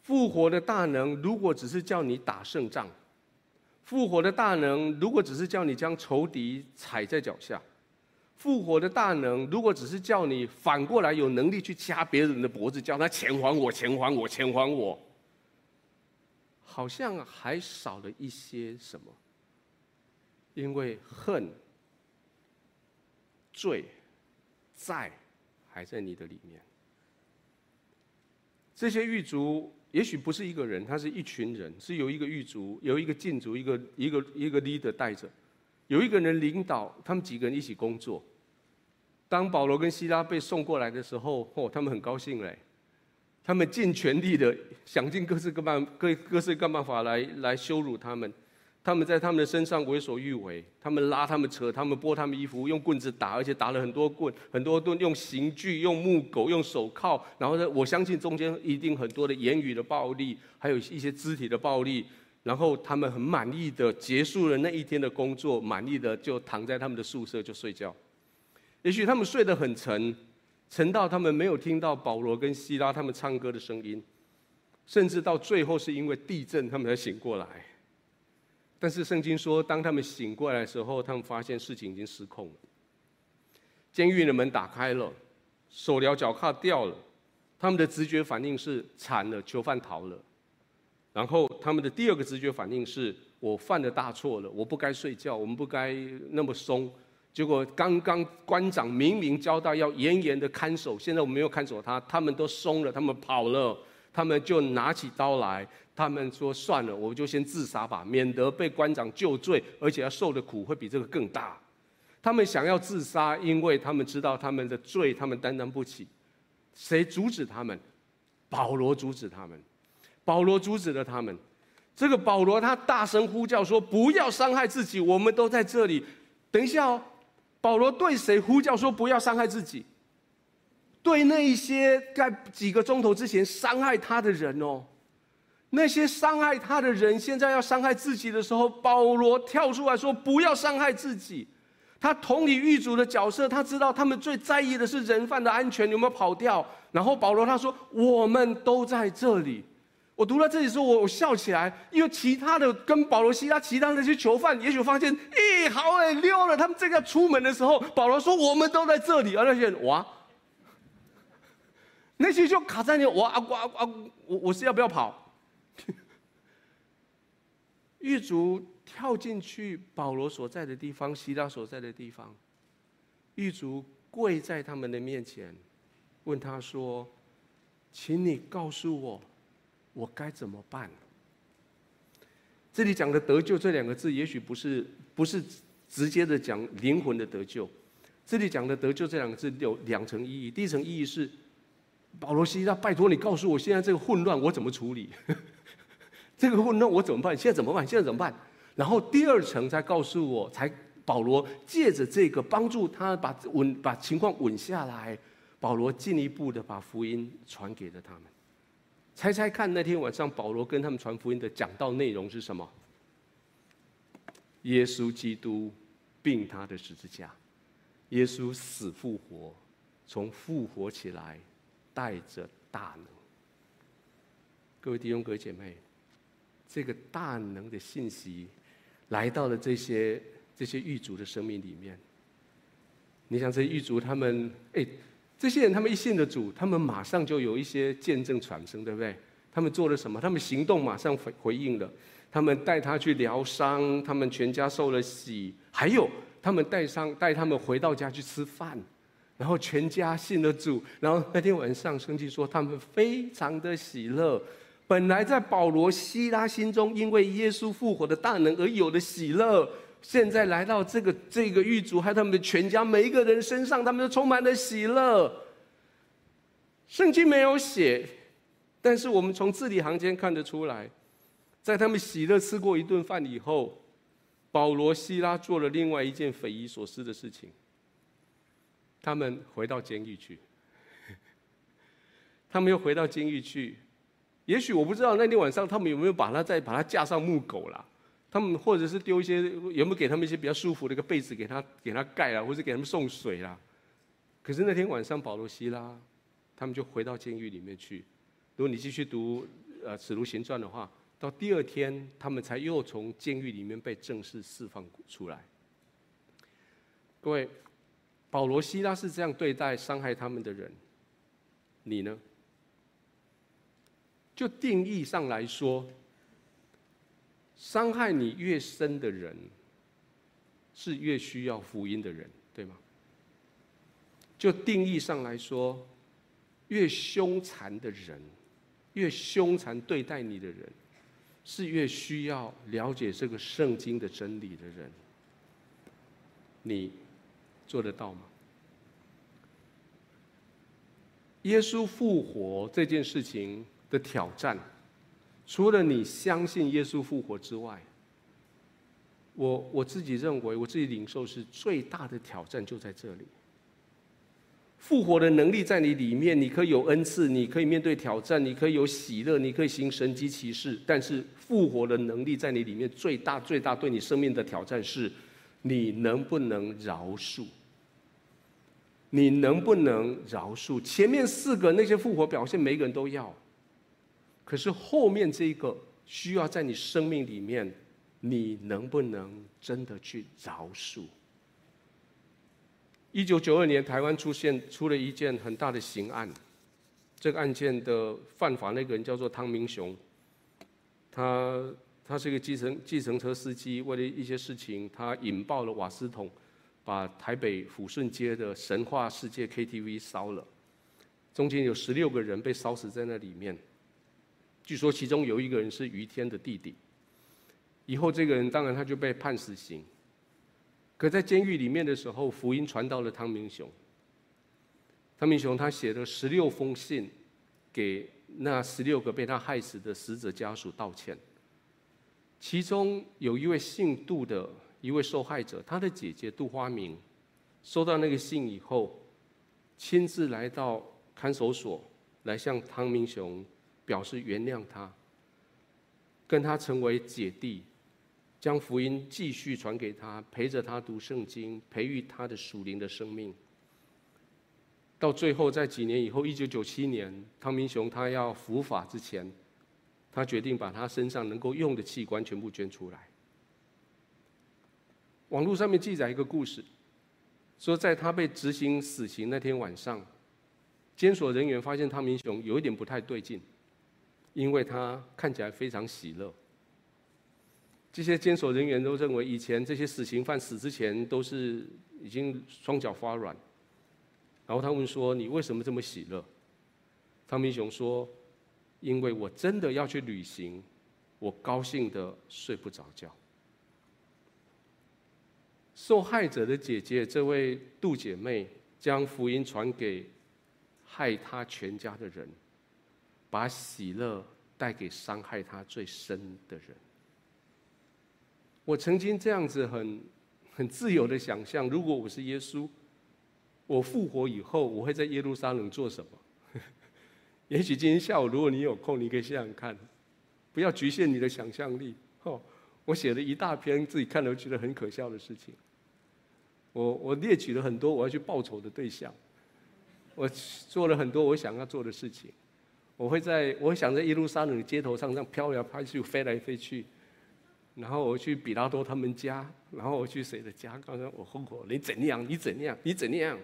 S1: 复活的大能，如果只是叫你打胜仗；复活的大能，如果只是叫你将仇敌踩在脚下；复活的大能，如果只是叫你反过来有能力去掐别人的脖子，叫他钱还我，钱还我，钱还我，好像还少了一些什么。因为恨、罪、债还在你的里面。这些狱卒也许不是一个人，他是一群人，是由一个狱卒、有一个禁卒、一个一个一个 leader 带着，有一个人领导，他们几个人一起工作。当保罗跟西拉被送过来的时候，哦，他们很高兴嘞，他们尽全力的想尽各式各办各各式各办法来来羞辱他们，他们在他们的身上为所欲为，他们拉他们扯他们剥他们衣服，用棍子打，而且打了很多棍很多顿，用刑具用木狗用手铐，然后呢，我相信中间一定很多的言语的暴力，还有一些肢体的暴力，然后他们很满意的结束了那一天的工作，满意的就躺在他们的宿舍就睡觉。也许他们睡得很沉，沉到他们没有听到保罗跟希拉他们唱歌的声音，甚至到最后是因为地震他们才醒过来。但是圣经说，当他们醒过来的时候，他们发现事情已经失控了。监狱的门打开了，手镣脚铐掉了，他们的直觉反应是惨了，囚犯逃了。然后他们的第二个直觉反应是我犯了大错了，我不该睡觉，我们不该那么松。结果刚刚官长明明交代要严严的看守，现在我没有看守他，他们都松了，他们跑了，他们就拿起刀来，他们说算了，我就先自杀吧，免得被官长究罪，而且要受的苦会比这个更大。他们想要自杀，因为他们知道他们的罪，他们担当不起。谁阻止他们？保罗阻止他们，保罗阻止了他们。这个保罗他大声呼叫说：“不要伤害自己，我们都在这里。”等一下哦。保罗对谁呼叫说不要伤害自己？对那一些在几个钟头之前伤害他的人哦，那些伤害他的人现在要伤害自己的时候，保罗跳出来说不要伤害自己。他同理狱卒的角色，他知道他们最在意的是人犯的安全有没有跑掉。然后保罗他说我们都在这里。我读到这里时候，我我笑起来，因为其他的跟保罗、西拉其他那些囚犯，也许发现，咦，好哎，溜了。他们正要出门的时候，保罗说：“我们都在这里。”而那些人哇，那些就卡在那，哇啊哇啊！我我是要不要跑？狱卒跳进去保罗所在的地方，西拉所在的地方，狱卒跪在他们的面前，问他说：“请你告诉我。”我该怎么办？这里讲的得救这两个字，也许不是不是直接的讲灵魂的得救。这里讲的得救这两个字有两层意义。第一层意义是保罗西拉，拜托你告诉我，现在这个混乱我怎么处理？这个混乱我怎么办？现在怎么办？现在怎么办？然后第二层才告诉我，才保罗借着这个帮助他把稳把情况稳下来。保罗进一步的把福音传给了他们。猜猜看，那天晚上保罗跟他们传福音的讲道内容是什么？耶稣基督并他的十字架，耶稣死复活，从复活起来，带着大能。各位弟兄、各位姐妹，这个大能的信息来到了这些这些狱卒的生命里面。你想，这狱卒他们哎。这些人，他们一信的主，他们马上就有一些见证产生，对不对？他们做了什么？他们行动马上回回应了。他们带他去疗伤，他们全家受了洗，还有他们带上带他们回到家去吃饭，然后全家信了主。然后那天晚上，圣经说他们非常的喜乐。本来在保罗、西拉心中，因为耶稣复活的大能而有的喜乐。现在来到这个这个狱卒，还有他们的全家，每一个人身上，他们都充满了喜乐。圣经没有写，但是我们从字里行间看得出来，在他们喜乐吃过一顿饭以后，保罗、西拉做了另外一件匪夷所思的事情。他们回到监狱去，他们又回到监狱去。也许我不知道那天晚上他们有没有把他再把他架上木狗了。他们或者是丢一些，有没有给他们一些比较舒服的一个被子给他给他盖啊，或者给他们送水啦？可是那天晚上，保罗、西拉他们就回到监狱里面去。如果你继续读呃《使徒行传》的话，到第二天，他们才又从监狱里面被正式释放出来。各位，保罗、西拉是这样对待伤害他们的人，你呢？就定义上来说，伤害你越深的人，是越需要福音的人，对吗？就定义上来说，越凶残的人，越凶残对待你的人，是越需要了解这个圣经的真理的人。你做得到吗？耶稣复活这件事情的挑战，除了你相信耶稣复活之外，我我自己认为，我自己领受是最大的挑战就在这里。复活的能力在你里面，你可以有恩赐，你可以面对挑战，你可以有喜乐，你可以行神迹奇事。但是复活的能力在你里面最大最大对你生命的挑战是，你能不能饶恕？你能不能饶恕？前面四个那些复活表现，每个人都要，可是后面这个需要在你生命里面，你能不能真的去饶恕？一九九二年，台湾出现出了一件很大的刑案。这个案件的犯法那个人叫做汤明雄，他他是一个计程计程车司机，为了一些事情，他引爆了瓦斯桶，把台北抚顺街的神话世界 KTV 烧了，中间有十六个人被烧死在那里面。据说其中有一个人是于天的弟弟。以后这个人当然他就被判死刑。可在监狱里面的时候，福音传到了汤明雄。汤明雄他写了十六封信，给那十六个被他害死的死者家属道歉。其中有一位姓杜的一位受害者，他的姐姐杜花明，收到那个信以后，亲自来到看守所，来向汤明雄表示原谅他，跟他成为姐弟。将福音继续传给他，陪着他读圣经，培育他的属灵的生命。到最后，在几年以后，一九九七年，汤明雄他要伏法之前，他决定把他身上能够用的器官全部捐出来。网络上面记载一个故事，说在他被执行死刑那天晚上，监所人员发现汤明雄有一点不太对劲，因为他看起来非常喜乐。这些监所人员都认为，以前这些死刑犯死之前都是已经双脚发软。然后他们说：“你为什么这么喜乐？”汤明雄说：“因为我真的要去旅行，我高兴得睡不着觉。”受害者的姐姐这位杜姐妹将福音传给害她全家的人，把喜乐带给伤害他最深的人。我曾经这样子很很自由的想象，如果我是耶稣，我复活以后，我会在耶路撒冷做什么？也许今天下午，如果你有空，你可以想想看，不要局限你的想象力。哦，我写了一大篇自己看了觉得很可笑的事情。我我列举了很多我要去报仇的对象，我做了很多我想要做的事情。我会在我会想在耶路撒冷的街头上这样飘来飘去，飞来飞去。然后我去比拉多他们家，然后我去谁的家？告诉我复活，你怎样？你怎样？你怎样？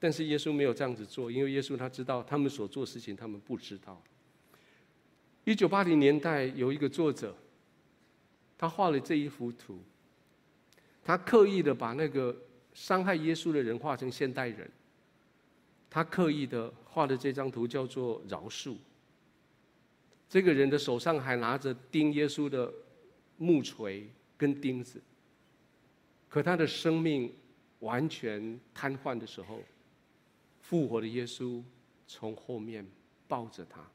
S1: 但是耶稣没有这样子做，因为耶稣他知道他们所做事情，他们不知道。一九八零年代有一个作者，他画了这一幅图，他刻意的把那个伤害耶稣的人画成现代人，他刻意的画的这张图叫做饶恕。这个人的手上还拿着钉耶稣的木锤跟钉子，可他的生命完全瘫痪的时候，复活的耶稣从后面抱着他，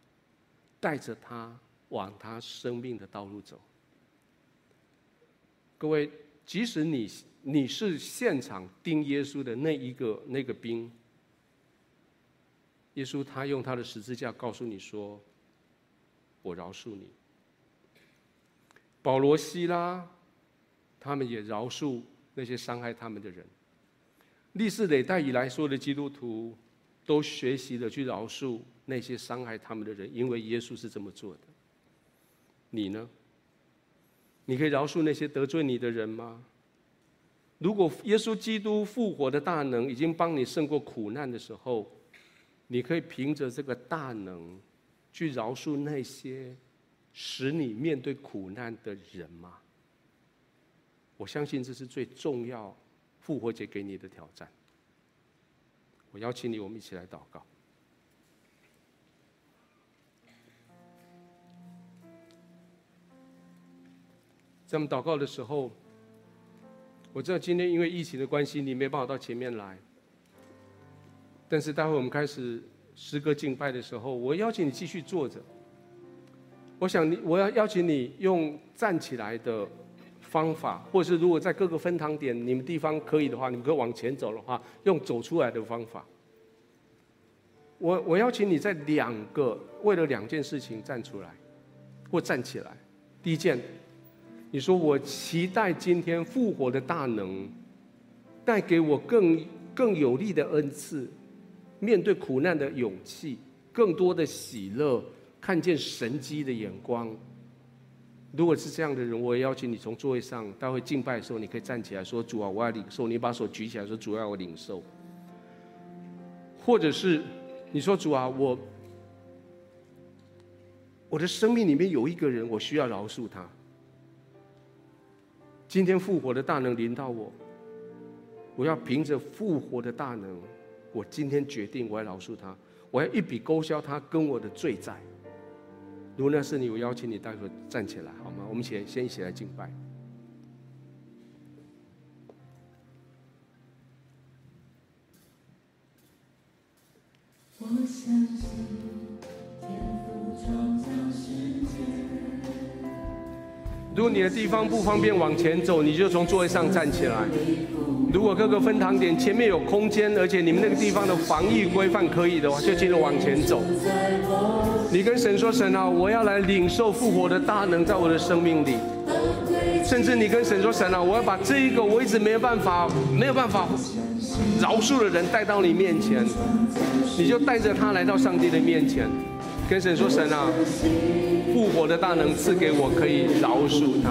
S1: 带着他往他生命的道路走。各位，即使你你是现场钉耶稣的那一个那个兵，耶稣他用他的十字架告诉你说。我饶恕你。保罗、西拉，他们也饶恕那些伤害他们的人。历史历代以来，所有的基督徒都学习着去饶恕那些伤害他们的人，因为耶稣是这么做的。你呢？你可以饶恕那些得罪你的人吗？如果耶稣基督复活的大能已经帮你胜过苦难的时候，你可以凭着这个大能，去饶恕那些使你面对苦难的人吗？我相信这是最重要复活节给你的挑战。我邀请你，我们一起来祷告。在我们祷告的时候，我知道今天因为疫情的关系，你没办法到前面来。但是待会我们开始诗歌敬拜的时候，我邀请你继续坐着。我想你，我要邀请你用站起来的方法，或是如果在各个分堂点你们地方可以的话，你们可以往前走的话，用走出来的方法。我我邀请你在两个为了两件事情站出来，或站起来。第一件。你说我期待今天复活的大能带给我更更有力的恩赐，面对苦难的勇气，更多的喜乐，看见神迹的眼光。如果是这样的人，我也邀请你从座位上，待会敬拜的时候，你可以站起来说：“主啊，我要领受。”你把手举起来说：“主啊，我领受。”或者是你说：“主啊，我我的生命里面有一个人，我需要饶恕他。”今天复活的大能临到我，我要凭着复活的大能，我今天决定我要饶恕他，我要一笔勾销他跟我的罪债。如果那是你，我邀请你待会站起来好吗？我们先先一起来敬拜。我相信天父创造世界。如果你的地方不方便往前走，你就从座位上站起来。如果各个分堂点前面有空间，而且你们那个地方的防疫规范可以的话，就接着往前走。你跟神说：“神啊，我要来领受复活的大能在我的生命里。”甚至你跟神说：“神啊，我要把这一个我一直没有办法、没有办法饶恕的人带到你面前。”你就带着他来到上帝的面前。跟神说：“神啊，复活的大能赐给我，可以饶恕他。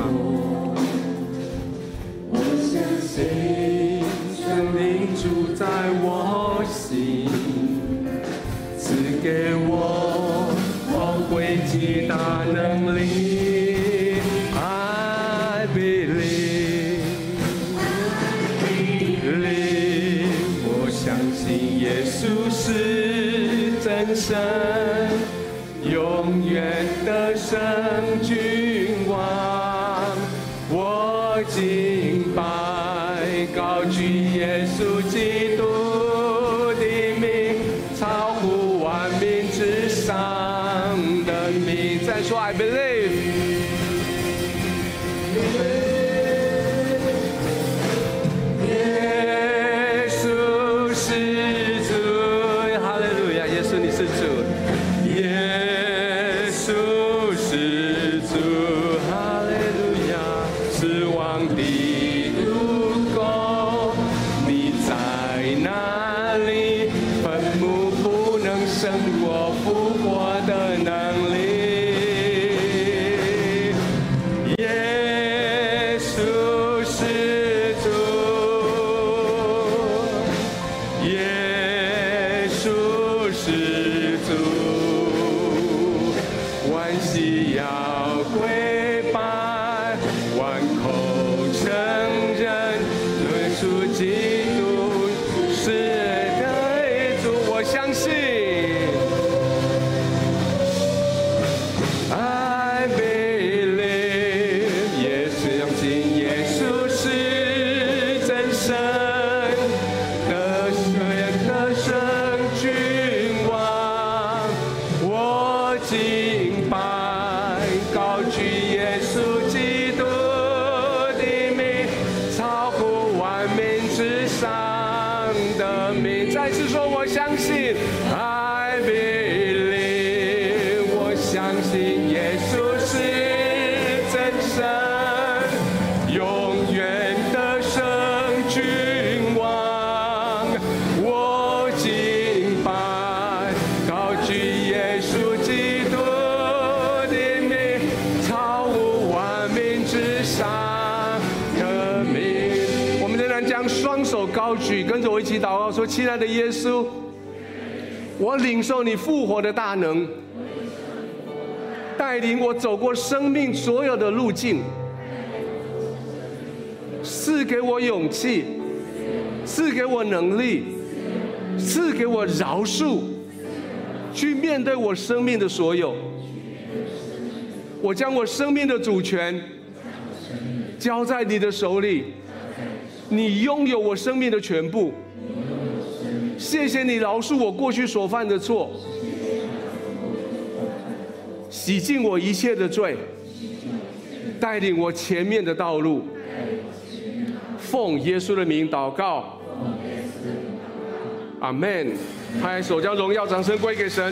S1: 住在我心，赐给我宝贵极大能力。I believe, I believe，我相信耶稣是真神。”永远的神亲爱的耶稣，我领受你复活的大能，带领我走过生命所有的路径，赐给我勇气，赐给我能力，赐给我饶恕，去面对我生命的所有。我将我生命的主权交在你的手里。”你拥有我生命的全部，谢谢你饶恕我过去所犯的错，洗净我一切的罪，带领我前面的道路。奉耶稣的名祷告，阿门。拍手将荣耀掌声归给神。